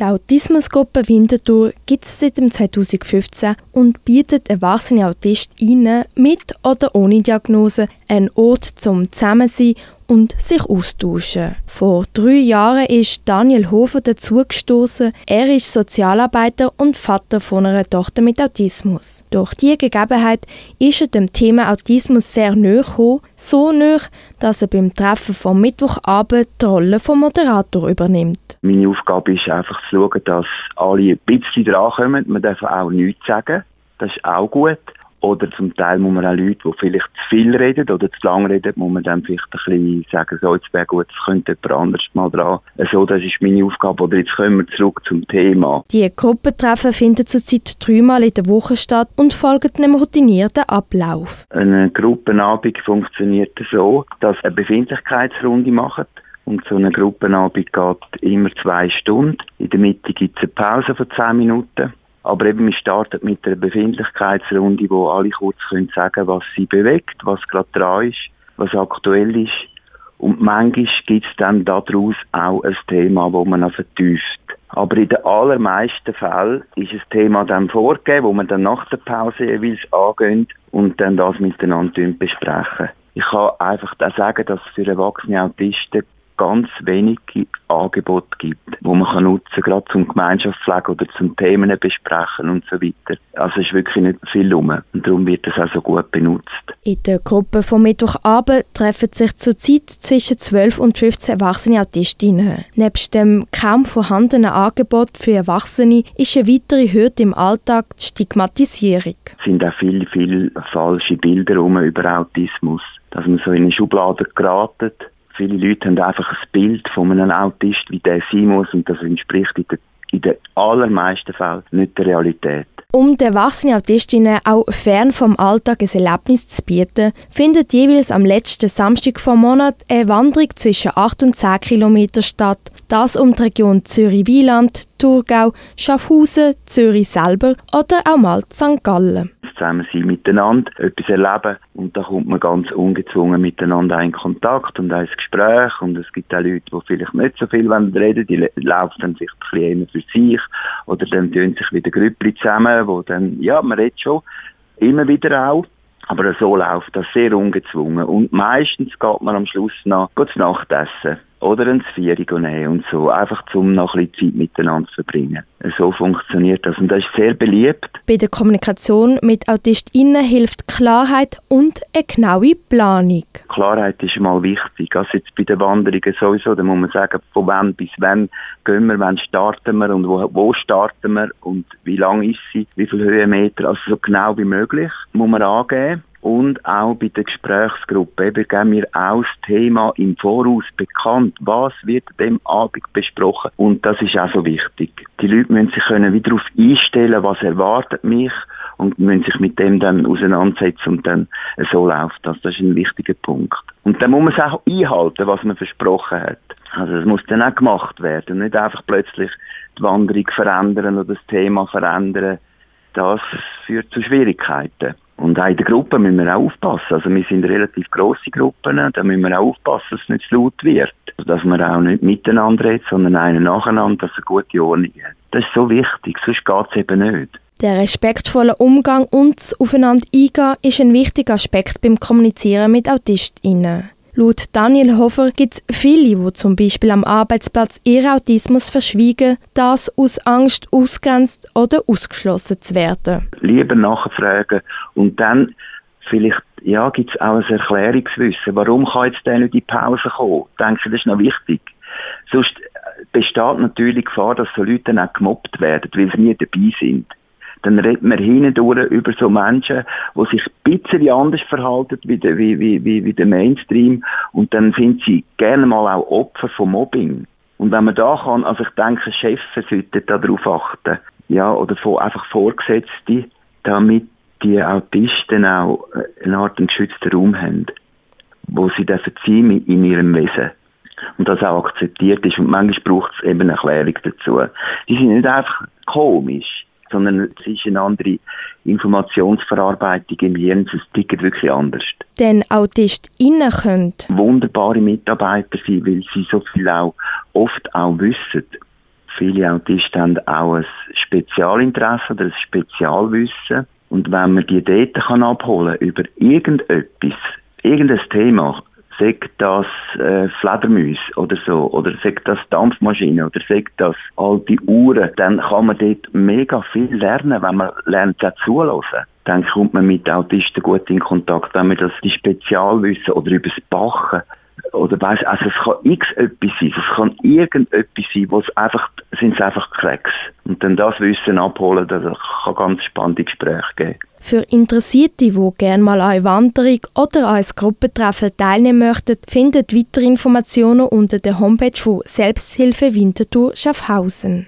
Die Autismusgruppe Winterthur gibt es seit 2015 und bietet erwachsene AutistInnen mit oder ohne Diagnose einen Ort zum Zusammensein und sich austauschen. Vor drei Jahren ist Daniel Hofer dazugestoßen. Er ist Sozialarbeiter und Vater von einer Tochter mit Autismus. Durch diese Gegebenheit ist er dem Thema Autismus sehr nahe gekommen, so nahe, dass er beim Treffen vom Mittwochabend die Rolle vom Moderator übernimmt. Meine Aufgabe ist einfach zu schauen, dass alle ein bisschen drankommen. Man darf auch nichts sagen. Das ist auch gut. Oder zum Teil muss man auch Leute, die vielleicht zu viel reden oder zu lang reden, muss man dann vielleicht ein bisschen sagen, so, jetzt wäre gut, es könnte jemand anderes mal dran. So, das ist meine Aufgabe. Oder jetzt kommen wir zurück zum Thema. Die Gruppentreffen finden zurzeit dreimal in der Woche statt und folgen einem routinierten Ablauf. Eine Gruppenabend funktioniert so, dass eine Befindlichkeitsrunde macht. Und so eine Gruppenabend geht immer zwei Stunden. In der Mitte gibt es eine Pause von zehn Minuten. Aber eben, wir starten mit einer Befindlichkeitsrunde, wo alle kurz können sagen was sie bewegt, was gerade dran ist, was aktuell ist. Und manchmal gibt es dann daraus auch ein Thema, wo man vertieft. Aber in den allermeisten Fällen ist ein Thema dann vorgegeben, wo man dann nach der Pause jeweils angeht und dann das miteinander besprechen. Ich kann einfach auch sagen, dass für erwachsene Autisten ganz wenige Angebote gibt, wo man kann nutzen, gerade zum Gemeinschaftspflegen oder zum Themen besprechen und so weiter. Also es ist wirklich nicht viel rum und darum wird es auch so gut benutzt. In der Gruppe vom Mittwochabend treffen sich zurzeit zwischen 12 und 15 erwachsene Autistinnen. Neben dem kaum vorhandenen Angebot für Erwachsene ist eine weitere Hürde im Alltag die Stigmatisierung. Es sind auch viele, viele falsche Bilder über Autismus, dass man so in eine Schublade geratet Viele Leute haben einfach ein Bild von einem Autist, wie der sein muss, und das entspricht in den, in den allermeisten Fällen nicht der Realität. Um den erwachsenen Autistinnen auch fern vom Alltag ein Erlebnis zu bieten, findet jeweils am letzten Samstag vom Monat eine Wanderung zwischen 8 und 10 Kilometern statt. Das um die Region Zürich-Wieland, Thurgau, Schaffhausen, Zürich selber oder auch mal St. Gallen zusammen sein miteinander, etwas erleben und da kommt man ganz ungezwungen miteinander in Kontakt und ein Gespräch und es gibt auch Leute, die vielleicht nicht so viel reden die laufen dann vielleicht ein bisschen für sich oder dann tun sich wieder Grüppli zusammen, wo dann, ja, man redet schon immer wieder auch, aber so läuft das sehr ungezwungen und meistens geht man am Schluss noch gut Nachtessen oder ein Vierig nehmen und so, einfach zum noch ein bisschen Zeit miteinander zu verbringen. So funktioniert das und das ist sehr beliebt. Bei der Kommunikation mit AutistInnen hilft Klarheit und eine genaue Planung. Klarheit ist mal wichtig. Also jetzt bei den Wanderungen sowieso, da muss man sagen, von wann bis wann gehen wir, wann starten wir und wo, wo starten wir und wie lang ist sie, wie viele Höhenmeter, also so genau wie möglich muss man angeben und auch bei der Gesprächsgruppe eben geben wir auch das Thema im Voraus bekannt. Was wird dem Abend besprochen? Und das ist auch so wichtig. Die Leute müssen sich können wieder darauf einstellen, was erwartet mich und müssen sich mit dem dann auseinandersetzen und dann so läuft das. Das ist ein wichtiger Punkt. Und dann muss man es auch einhalten, was man versprochen hat. Also es muss dann auch gemacht werden, nicht einfach plötzlich die Wanderung verändern oder das Thema verändern. Das führt zu Schwierigkeiten. Und auch in der Gruppe müssen wir auch aufpassen. Also wir sind relativ grosse Gruppen, da müssen wir auch aufpassen, dass es nicht zu laut wird. Dass man auch nicht miteinander redet, sondern einen nacheinander, dass es eine gute Ordnung hat. Das ist so wichtig, sonst geht es eben nicht. Der respektvolle Umgang und das Aufeinander eingehen ist ein wichtiger Aspekt beim Kommunizieren mit AutistInnen. Laut Daniel Hofer gibt es viele, die zum Beispiel am Arbeitsplatz ihren Autismus verschwiegen, das aus Angst ausgrenzt oder ausgeschlossen zu werden. Lieber nachfragen und dann vielleicht ja, gibt es auch ein Erklärungswissen. Warum kann jetzt der nicht in die Pause kommen? Ich denke, das ist noch wichtig. Sonst besteht natürlich die Gefahr, dass so Leute dann auch gemobbt werden, weil sie nie dabei sind dann redet man hindurch über so Menschen, die sich ein bisschen anders verhalten wie der, wie, wie, wie, wie der Mainstream und dann sind sie gerne mal auch Opfer von Mobbing. Und wenn man da kann, also ich denke, Chefs sollten darauf achten, ja, oder von, einfach Vorgesetzte, damit die Autisten auch eine Art geschützten Raum haben, wo sie dürfen sein in ihrem Wesen. Und das auch akzeptiert ist. Und manchmal braucht es eben eine Erklärung dazu. Die sind nicht einfach komisch sondern es ist eine andere Informationsverarbeitung im Hirn. Es tickt wirklich anders. Denn AutistInnen können wunderbare Mitarbeiter sein, weil sie so viel auch oft auch wissen viele Autisten haben auch ein Spezialinteresse oder ein Spezialwissen. Und wenn man die Daten kann abholen über irgendetwas, irgendein Thema, sagt das äh, Fledermäuse oder so, oder sagt das Dampfmaschine, oder sagt das alte Uhren, dann kann man dort mega viel lernen, wenn man lernt, auch zulassen. Dann kommt man mit Autisten gut in Kontakt, wenn man das die Spezialwissen oder übers Bachen oder weißt, also es kann x etwas sein, es kann irgendetwas sein, wo es einfach, sind es einfach Cracks. Und dann das Wissen abholen, das kann ganz spannende Gespräche geben. Für Interessierte, die gerne mal an eine Wanderung oder an ein Gruppentreffen teilnehmen möchten, findet weitere Informationen unter der Homepage von Selbsthilfe Winterthur Schaffhausen.